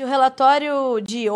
Se o relatório de,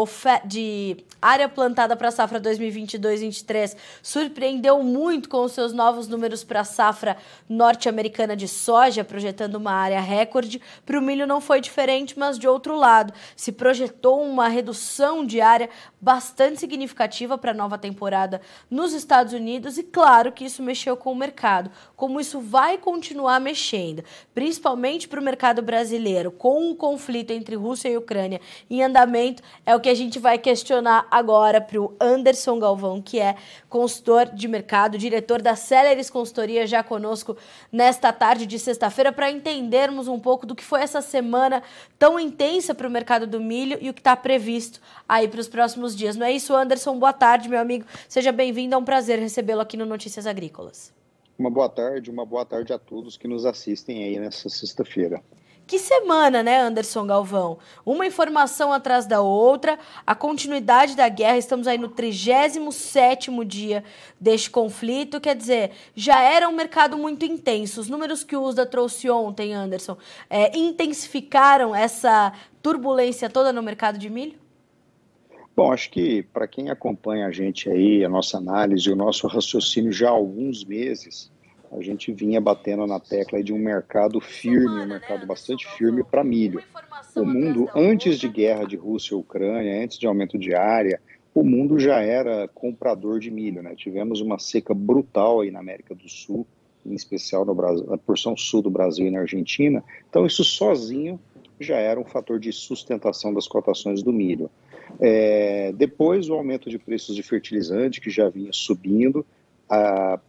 de área plantada para a safra 2022-23 surpreendeu muito com os seus novos números para a safra norte-americana de soja, projetando uma área recorde, para o milho não foi diferente, mas de outro lado, se projetou uma redução de área bastante significativa para a nova temporada nos Estados Unidos e claro que isso mexeu com o mercado. Como isso vai continuar mexendo, principalmente para o mercado brasileiro, com o conflito entre Rússia e Ucrânia em andamento, é o que a gente vai questionar agora para o Anderson Galvão, que é consultor de mercado, diretor da Celeris Consultoria, já conosco nesta tarde de sexta-feira, para entendermos um pouco do que foi essa semana tão intensa para o mercado do milho e o que está previsto aí para os próximos dias. Não é isso, Anderson? Boa tarde, meu amigo. Seja bem-vindo, é um prazer recebê-lo aqui no Notícias Agrícolas. Uma boa tarde, uma boa tarde a todos que nos assistem aí nessa sexta-feira. Que semana, né, Anderson Galvão? Uma informação atrás da outra, a continuidade da guerra, estamos aí no 37º dia deste conflito, quer dizer, já era um mercado muito intenso. Os números que o USDA trouxe ontem, Anderson, é, intensificaram essa turbulência toda no mercado de milho? Bom, acho que para quem acompanha a gente aí, a nossa análise, o nosso raciocínio já há alguns meses, a gente vinha batendo na tecla de um mercado firme, um mercado bastante firme para milho. O mundo, antes de guerra de Rússia e Ucrânia, antes de aumento de área, o mundo já era comprador de milho. Né? Tivemos uma seca brutal aí na América do Sul, em especial no Brasil, na porção sul do Brasil e na Argentina. Então, isso sozinho já era um fator de sustentação das cotações do milho. É, depois, o aumento de preços de fertilizante, que já vinha subindo,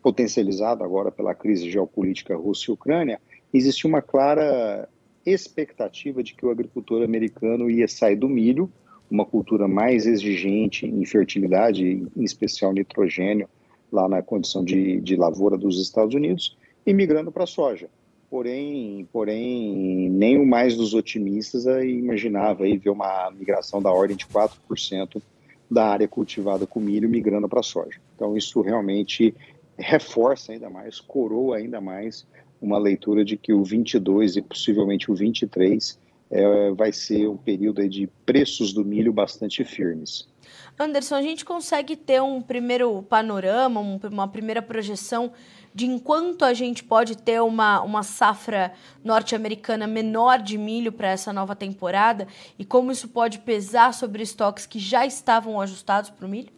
potencializado agora pela crise geopolítica Rússia e Ucrânia, existia uma clara expectativa de que o agricultor americano ia sair do milho, uma cultura mais exigente em fertilidade, em especial nitrogênio, lá na condição de, de lavoura dos Estados Unidos, e migrando para a soja. Porém, porém nem o mais dos otimistas imaginava aí ver uma migração da ordem de 4% da área cultivada com milho migrando para a soja. Então isso realmente reforça ainda mais, coroa ainda mais uma leitura de que o 22 e possivelmente o 23 é, vai ser um período de preços do milho bastante firmes. Anderson, a gente consegue ter um primeiro panorama, uma primeira projeção de enquanto a gente pode ter uma, uma safra norte-americana menor de milho para essa nova temporada e como isso pode pesar sobre estoques que já estavam ajustados para o milho?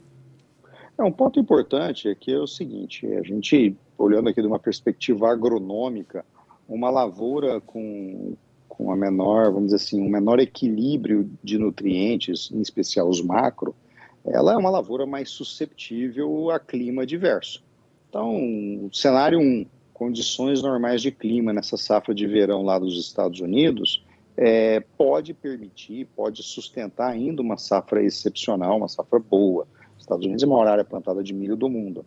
É, um ponto importante é que é o seguinte, a gente, olhando aqui de uma perspectiva agronômica, uma lavoura com, com a menor, vamos dizer assim, um menor equilíbrio de nutrientes, em especial os macro, ela é uma lavoura mais susceptível a clima diverso. Então, cenário 1, um, condições normais de clima nessa safra de verão lá dos Estados Unidos, é, pode permitir, pode sustentar ainda uma safra excepcional, uma safra boa. Os Estados Unidos é a maior área plantada de milho do mundo.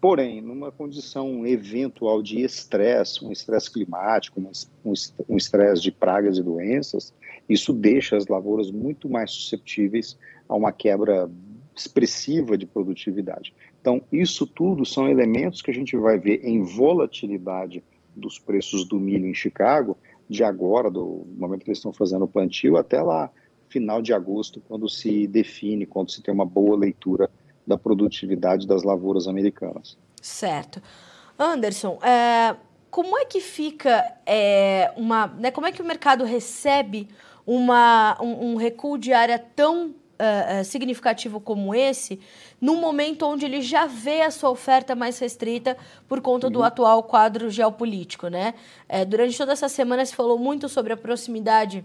Porém, numa condição eventual de estresse, um estresse climático, um estresse de pragas e doenças, isso deixa as lavouras muito mais susceptíveis a uma quebra expressiva de produtividade. Então, isso tudo são elementos que a gente vai ver em volatilidade dos preços do milho em Chicago, de agora, do momento que eles estão fazendo o plantio, até lá, final de agosto, quando se define, quando se tem uma boa leitura da produtividade das lavouras americanas. Certo. Anderson, é, como é que fica é, uma. Né, como é que o mercado recebe uma, um, um recuo de área tão uh, significativo como esse, num momento onde ele já vê a sua oferta mais restrita por conta do uhum. atual quadro geopolítico, né? É, durante toda essa semana se falou muito sobre a proximidade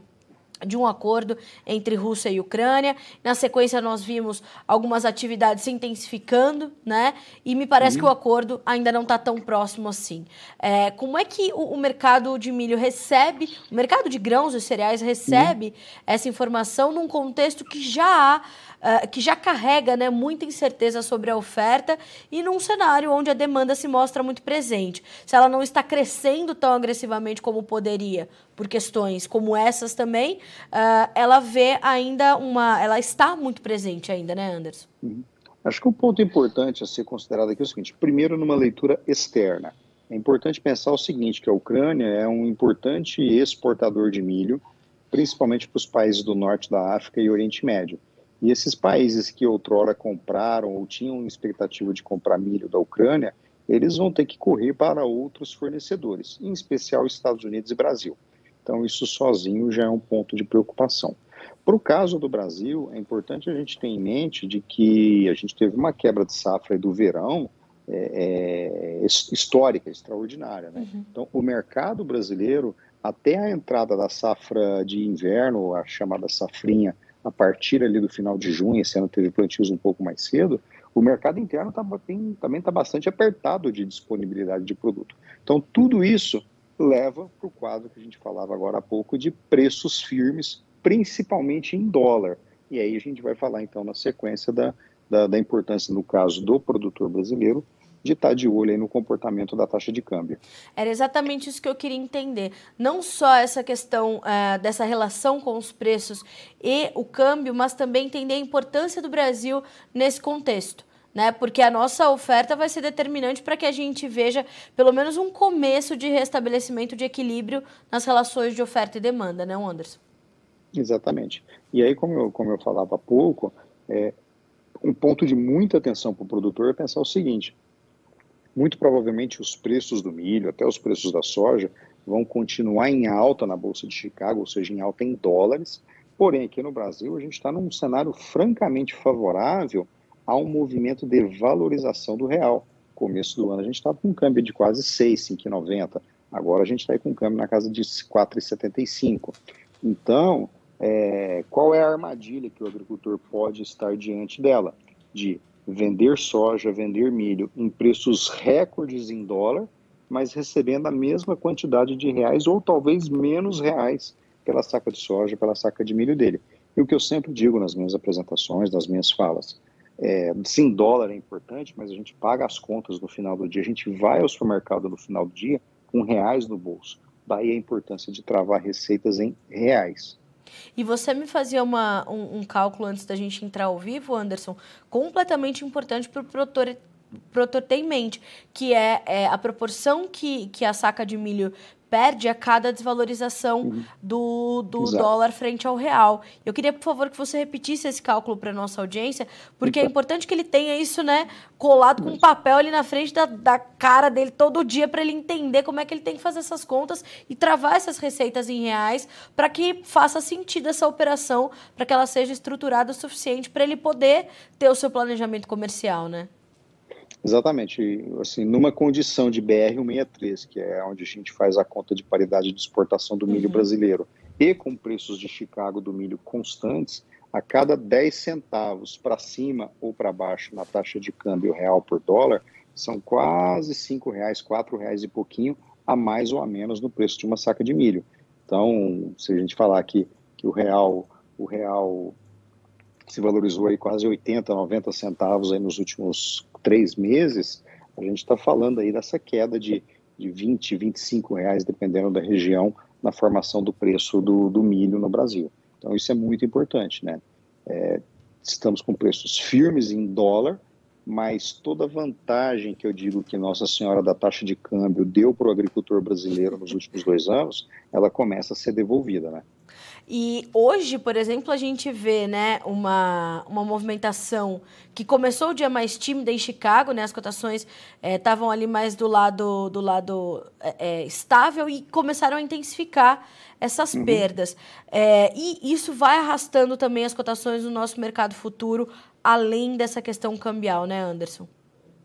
de um acordo entre Rússia e Ucrânia. Na sequência, nós vimos algumas atividades se intensificando, né? E me parece que o acordo ainda não está tão próximo assim. É, como é que o, o, mercado de milho recebe, o mercado de grãos e cereais recebe essa informação num contexto que já há uh, que já carrega né, muita incerteza sobre a oferta e num cenário onde a demanda se mostra muito presente. Se ela não está crescendo tão agressivamente como poderia, por questões como essas também, uh, ela vê ainda uma. Ela está muito presente ainda, né, Anderson? Uhum. Acho que um ponto importante a ser considerado aqui é o seguinte: primeiro, numa leitura externa. É importante pensar o seguinte: que a Ucrânia é um importante exportador de milho principalmente para os países do norte da África e Oriente Médio. E esses países que outrora compraram ou tinham expectativa de comprar milho da Ucrânia, eles vão ter que correr para outros fornecedores, em especial Estados Unidos e Brasil. Então, isso sozinho já é um ponto de preocupação. Para o caso do Brasil, é importante a gente ter em mente de que a gente teve uma quebra de safra do verão é, é, histórica, extraordinária. Né? Uhum. Então, o mercado brasileiro, até a entrada da safra de inverno, a chamada safrinha, a partir ali do final de junho, esse ano teve plantios um pouco mais cedo, o mercado interno tá, tem, também está bastante apertado de disponibilidade de produto. Então, tudo isso leva para o quadro que a gente falava agora há pouco de preços firmes principalmente em dólar. E aí a gente vai falar então na sequência da, da, da importância, no caso do produtor brasileiro, de estar de olho no comportamento da taxa de câmbio. Era exatamente isso que eu queria entender. Não só essa questão uh, dessa relação com os preços e o câmbio, mas também entender a importância do Brasil nesse contexto. Né? Porque a nossa oferta vai ser determinante para que a gente veja pelo menos um começo de restabelecimento de equilíbrio nas relações de oferta e demanda, né, Anderson? Exatamente. E aí, como eu, como eu falava há pouco, é, um ponto de muita atenção para o produtor é pensar o seguinte: muito provavelmente os preços do milho, até os preços da soja, vão continuar em alta na Bolsa de Chicago, ou seja, em alta em dólares. Porém, aqui no Brasil, a gente está num cenário francamente favorável a um movimento de valorização do real. Começo do ano a gente estava com um câmbio de quase 6, 5,90. Agora a gente está com um câmbio na casa de 4,75. Então, é, qual é a armadilha que o agricultor pode estar diante dela? De vender soja, vender milho em preços recordes em dólar, mas recebendo a mesma quantidade de reais ou talvez menos reais pela saca de soja, pela saca de milho dele. E o que eu sempre digo nas minhas apresentações, nas minhas falas, é, sim, dólar é importante, mas a gente paga as contas no final do dia, a gente vai ao supermercado no final do dia com reais no bolso. Daí a importância de travar receitas em reais. E você me fazia uma, um, um, cálculo antes da gente entrar ao vivo, Anderson, completamente importante para o produtor, produtor ter em mente, que é, é, a proporção que, que a saca de milho perde a cada desvalorização uhum. do, do dólar frente ao real. Eu queria, por favor, que você repetisse esse cálculo para nossa audiência, porque então. é importante que ele tenha isso, né, colado com um papel ali na frente da, da cara dele todo dia para ele entender como é que ele tem que fazer essas contas e travar essas receitas em reais para que faça sentido essa operação, para que ela seja estruturada o suficiente para ele poder ter o seu planejamento comercial, né? Exatamente. Assim, numa condição de BR-163, que é onde a gente faz a conta de paridade de exportação do milho uhum. brasileiro, e com preços de Chicago do milho constantes, a cada 10 centavos para cima ou para baixo na taxa de câmbio real por dólar, são quase 5 reais, 4 reais e pouquinho a mais ou a menos no preço de uma saca de milho. Então, se a gente falar que, que o real o real se valorizou aí quase 80, 90 centavos aí nos últimos três meses, a gente está falando aí dessa queda de, de 20, 25 reais, dependendo da região, na formação do preço do, do milho no Brasil. Então isso é muito importante, né? É, estamos com preços firmes em dólar, mas toda vantagem que eu digo que Nossa Senhora da taxa de câmbio deu para o agricultor brasileiro nos últimos dois anos, ela começa a ser devolvida, né? E hoje, por exemplo, a gente vê né, uma, uma movimentação que começou o dia mais tímida em Chicago, né, as cotações estavam é, ali mais do lado, do lado é, é, estável e começaram a intensificar essas uhum. perdas. É, e isso vai arrastando também as cotações no nosso mercado futuro, além dessa questão cambial, né, Anderson?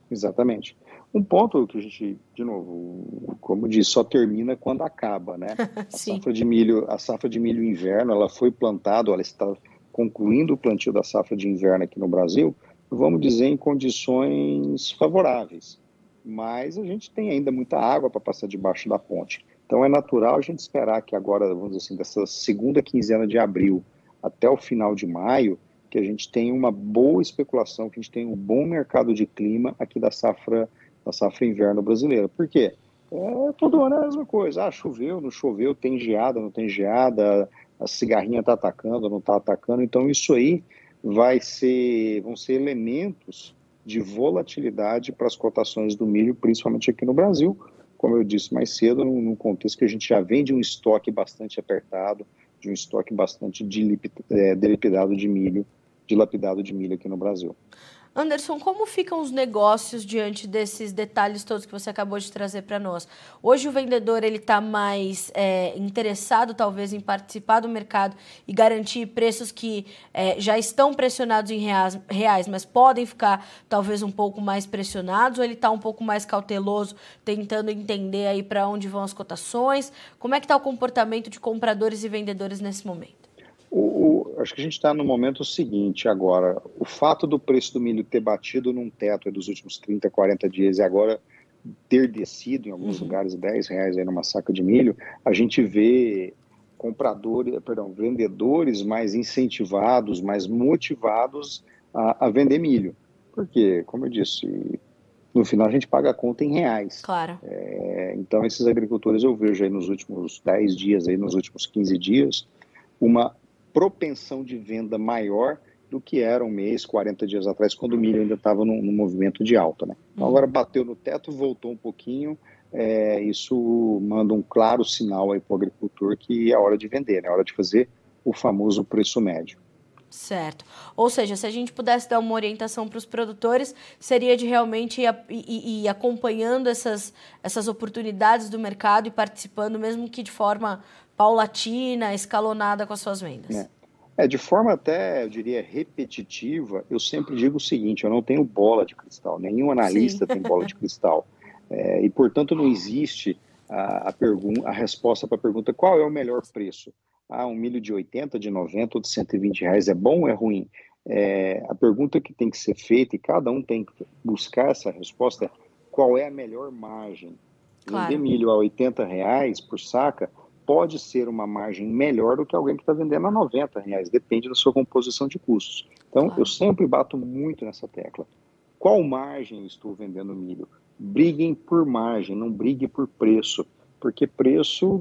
Exatamente. Um ponto que a gente, de novo, como disse, só termina quando acaba, né? A safra de milho, a safra de milho inverno, ela foi plantada, ela está concluindo o plantio da safra de inverno aqui no Brasil, vamos dizer em condições favoráveis. Mas a gente tem ainda muita água para passar debaixo da ponte. Então é natural a gente esperar que agora, vamos dizer assim, dessa segunda quinzena de abril até o final de maio, que a gente tenha uma boa especulação, que a gente tenha um bom mercado de clima aqui da safra da safra inverno brasileira. Por quê? É, todo ano é a mesma coisa. Ah, choveu, não choveu, tem geada, não tem geada, a cigarrinha está atacando, não está atacando. Então, isso aí vai ser, vão ser elementos de volatilidade para as cotações do milho, principalmente aqui no Brasil, como eu disse mais cedo, num contexto que a gente já vem de um estoque bastante apertado, de um estoque bastante é, dilapidado de milho, dilapidado de milho aqui no Brasil. Anderson, como ficam os negócios diante desses detalhes todos que você acabou de trazer para nós? Hoje o vendedor ele está mais é, interessado talvez em participar do mercado e garantir preços que é, já estão pressionados em reais, reais, mas podem ficar talvez um pouco mais pressionados, ou ele está um pouco mais cauteloso, tentando entender aí para onde vão as cotações? Como é que está o comportamento de compradores e vendedores nesse momento? Acho que a gente está no momento seguinte agora. O fato do preço do milho ter batido num teto dos últimos 30, 40 dias e agora ter descido em alguns uhum. lugares 10 reais aí numa saca de milho, a gente vê compradores, perdão, vendedores mais incentivados, mais motivados a, a vender milho. Porque, como eu disse, no final a gente paga a conta em reais. Claro. É, então, esses agricultores eu vejo aí nos últimos 10 dias, aí nos últimos 15 dias, uma propensão de venda maior do que era um mês, 40 dias atrás, quando o milho ainda estava num, num, movimento de alta. Né? Então, uhum. agora bateu no teto, voltou um pouquinho, é, isso manda um claro sinal para o agricultor que é hora de vender, né? é hora de fazer o famoso preço médio. Certo. Ou seja, se a gente pudesse dar uma orientação para os produtores, seria de realmente ir, ir, ir, acompanhando essas, essas oportunidades do mercado e participando, mesmo que de forma paulatina, escalonada com as suas vendas. É. é, de forma até, eu diria, repetitiva, eu sempre digo o seguinte: eu não tenho bola de cristal, nenhum analista Sim. tem bola de cristal. É, e, portanto, não existe a, a, a resposta para a pergunta qual é o melhor preço. Ah, um milho de 80, de 90 ou de 120 reais é bom ou é ruim? É, a pergunta que tem que ser feita, e cada um tem que buscar essa resposta, é qual é a melhor margem? Claro. Vender milho a 80 reais por saca pode ser uma margem melhor do que alguém que está vendendo a 90 reais, depende da sua composição de custos. Então, claro. eu sempre bato muito nessa tecla. Qual margem estou vendendo milho? Briguem por margem, não brigue por preço, porque preço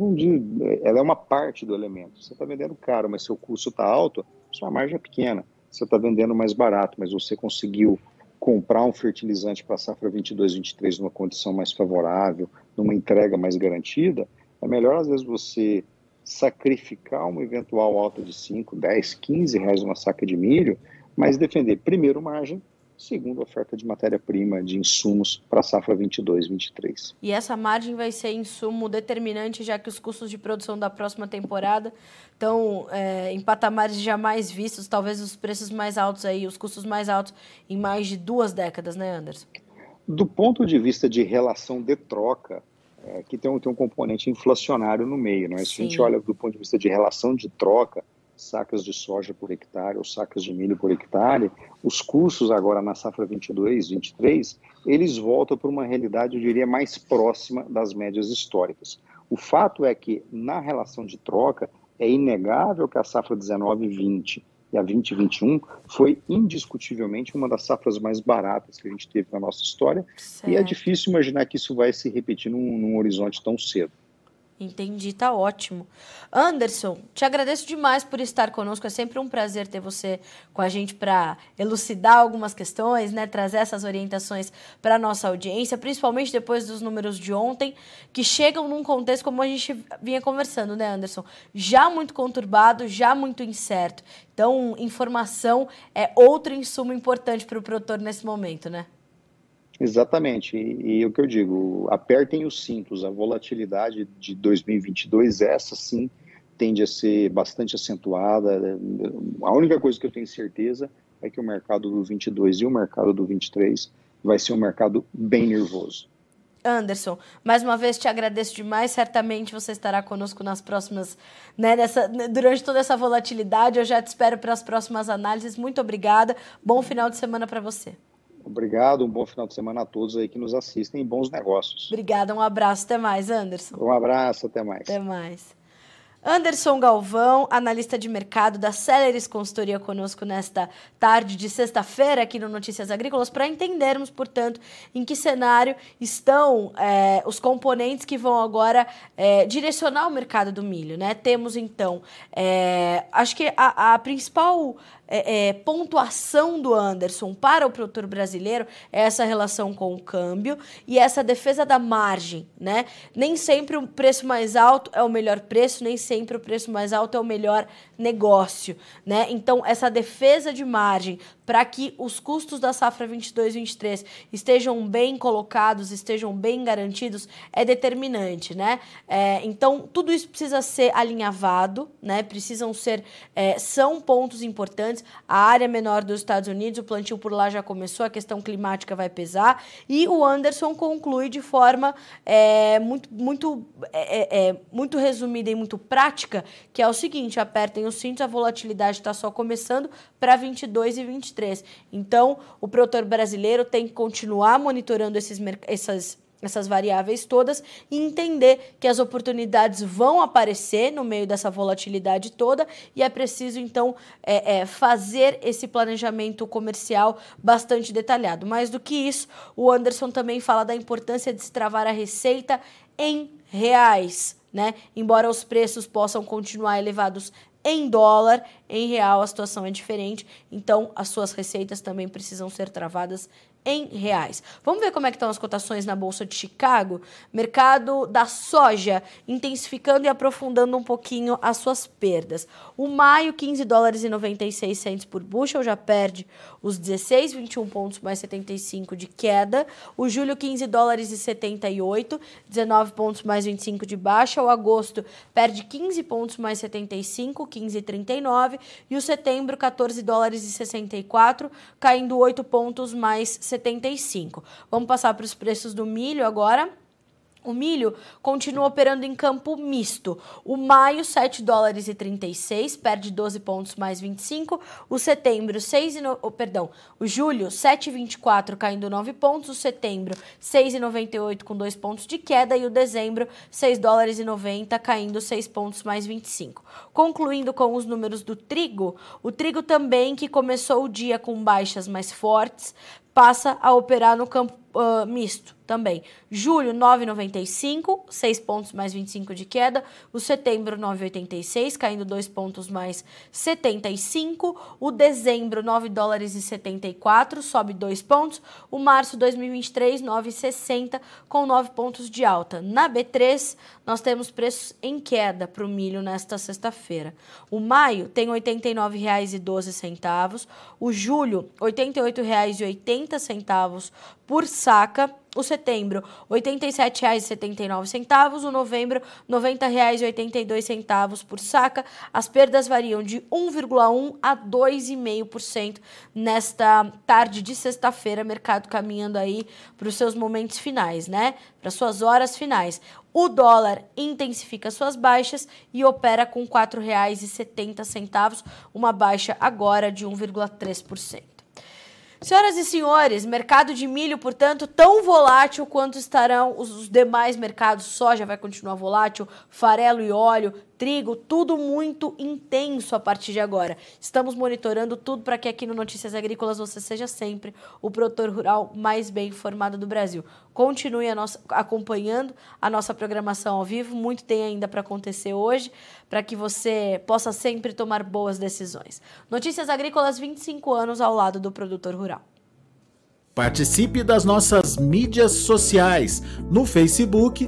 ela é uma parte do elemento. Você está vendendo caro, mas seu custo está alto, sua margem é pequena. Você está vendendo mais barato, mas você conseguiu comprar um fertilizante para a safra 22, 23 numa condição mais favorável, numa entrega mais garantida, é melhor, às vezes, você sacrificar uma eventual alta de 5, 10, 15 reais uma saca de milho, mas defender, primeiro, margem, segundo, oferta de matéria-prima, de insumos para a safra 22, 23. E essa margem vai ser insumo determinante, já que os custos de produção da próxima temporada estão é, em patamares jamais vistos, talvez os preços mais altos aí, os custos mais altos em mais de duas décadas, né, Anderson? Do ponto de vista de relação de troca, é, que tem um, tem um componente inflacionário no meio. Né? Se a gente olha do ponto de vista de relação de troca, sacas de soja por hectare ou sacas de milho por hectare, os custos agora na safra 22, 23, eles voltam para uma realidade, eu diria, mais próxima das médias históricas. O fato é que, na relação de troca, é inegável que a safra 19 20 e a 2021 foi indiscutivelmente uma das safras mais baratas que a gente teve na nossa história. Certo. E é difícil imaginar que isso vai se repetir num, num horizonte tão cedo. Entendi, tá ótimo. Anderson, te agradeço demais por estar conosco. É sempre um prazer ter você com a gente para elucidar algumas questões, né? Trazer essas orientações para a nossa audiência, principalmente depois dos números de ontem, que chegam num contexto como a gente vinha conversando, né, Anderson? Já muito conturbado, já muito incerto. Então, informação é outro insumo importante para o produtor nesse momento, né? Exatamente, e, e, o que eu digo, apertem os cintos, a volatilidade de 2022, essa sim, tende a ser bastante acentuada. A única coisa que eu tenho certeza é que o mercado do 22 e o mercado do 23 vai ser um mercado bem nervoso. Anderson, mais uma vez te agradeço demais. Certamente você estará conosco nas próximas, né, nessa, durante toda essa volatilidade. Eu já te espero para as próximas análises. Muito obrigada. Bom final de semana para você. Obrigado, um bom final de semana a todos aí que nos assistem e bons negócios. Obrigada, um abraço, até mais, Anderson. Um abraço, até mais. Até mais. Anderson Galvão, analista de mercado da Celeris Consultoria, conosco nesta tarde de sexta-feira aqui no Notícias Agrícolas, para entendermos, portanto, em que cenário estão é, os componentes que vão agora é, direcionar o mercado do milho. Né? Temos, então, é, acho que a, a principal é, é, pontuação do Anderson para o produtor brasileiro é essa relação com o câmbio e essa defesa da margem, né? Nem sempre o preço mais alto é o melhor preço, nem sempre o preço mais alto é o melhor negócio, né? Então, essa defesa de margem para que os custos da safra 22-23 estejam bem colocados, estejam bem garantidos, é determinante, né? É, então, tudo isso precisa ser alinhavado, né? Precisam ser, é, são pontos importantes. A área menor dos Estados Unidos, o plantio por lá já começou, a questão climática vai pesar. E o Anderson conclui de forma é, muito, muito, é, é, é muito resumida e muito prática, que é o seguinte: apertem os cintos, a volatilidade está só começando para 22 e 23. Então, o produtor brasileiro tem que continuar monitorando esses, essas essas variáveis todas e entender que as oportunidades vão aparecer no meio dessa volatilidade toda e é preciso então é, é, fazer esse planejamento comercial bastante detalhado. Mais do que isso, o Anderson também fala da importância de se travar a receita em reais, né? Embora os preços possam continuar elevados em dólar, em real a situação é diferente, então as suas receitas também precisam ser travadas em reais. Vamos ver como é que estão as cotações na Bolsa de Chicago? Mercado da soja intensificando e aprofundando um pouquinho as suas perdas. O maio, 15 dólares e 96 centos por bushel, já perde os 16, 21 pontos mais 75 de queda. O julho, 15 dólares e 78, 19 pontos mais 25 de baixa. O agosto perde 15 pontos mais 75, 15 e 39. E o setembro, 14 dólares e 64, caindo 8 pontos mais 75. 75. Vamos passar para os preços do milho agora. O milho continua operando em campo misto. O maio, 7 dólares e 36, perde 12 pontos mais 25. O setembro, 6 e no... oh, perdão, o julho, 7,24 caindo 9 pontos. O setembro, 6,98 com 2 pontos de queda. E o dezembro, 6 dólares e 90 caindo 6 pontos mais 25. Concluindo com os números do trigo, o trigo também que começou o dia com baixas mais fortes, passa a operar no campo uh, misto também. Julho, 9,95, 6 pontos mais 25 de queda. O setembro, 9,86, caindo 2 pontos mais 75. O dezembro, 9 dólares e 74, sobe 2 pontos. O março 2023, 9,60, com 9 pontos de alta. Na B3, nós temos preços em queda para o milho nesta sexta-feira. O maio tem R$ 89,12. O julho, R$ 88,80 por saca. O setembro, R$ 87,79. O novembro, R$ 90,82 por saca. As perdas variam de 1,1% a 2,5% nesta tarde de sexta-feira. Mercado caminhando aí para os seus momentos finais, né? Para suas horas finais. O dólar intensifica suas baixas e opera com R$ 4,70, uma baixa agora de 1,3%. Senhoras e senhores, mercado de milho, portanto, tão volátil quanto estarão os demais mercados. Soja vai continuar volátil, farelo e óleo, trigo, tudo muito intenso a partir de agora. Estamos monitorando tudo para que aqui no Notícias Agrícolas você seja sempre o produtor rural mais bem informado do Brasil. Continue a nossa, acompanhando a nossa programação ao vivo, muito tem ainda para acontecer hoje, para que você possa sempre tomar boas decisões. Notícias Agrícolas 25 anos ao lado do produtor rural. Participe das nossas mídias sociais no Facebook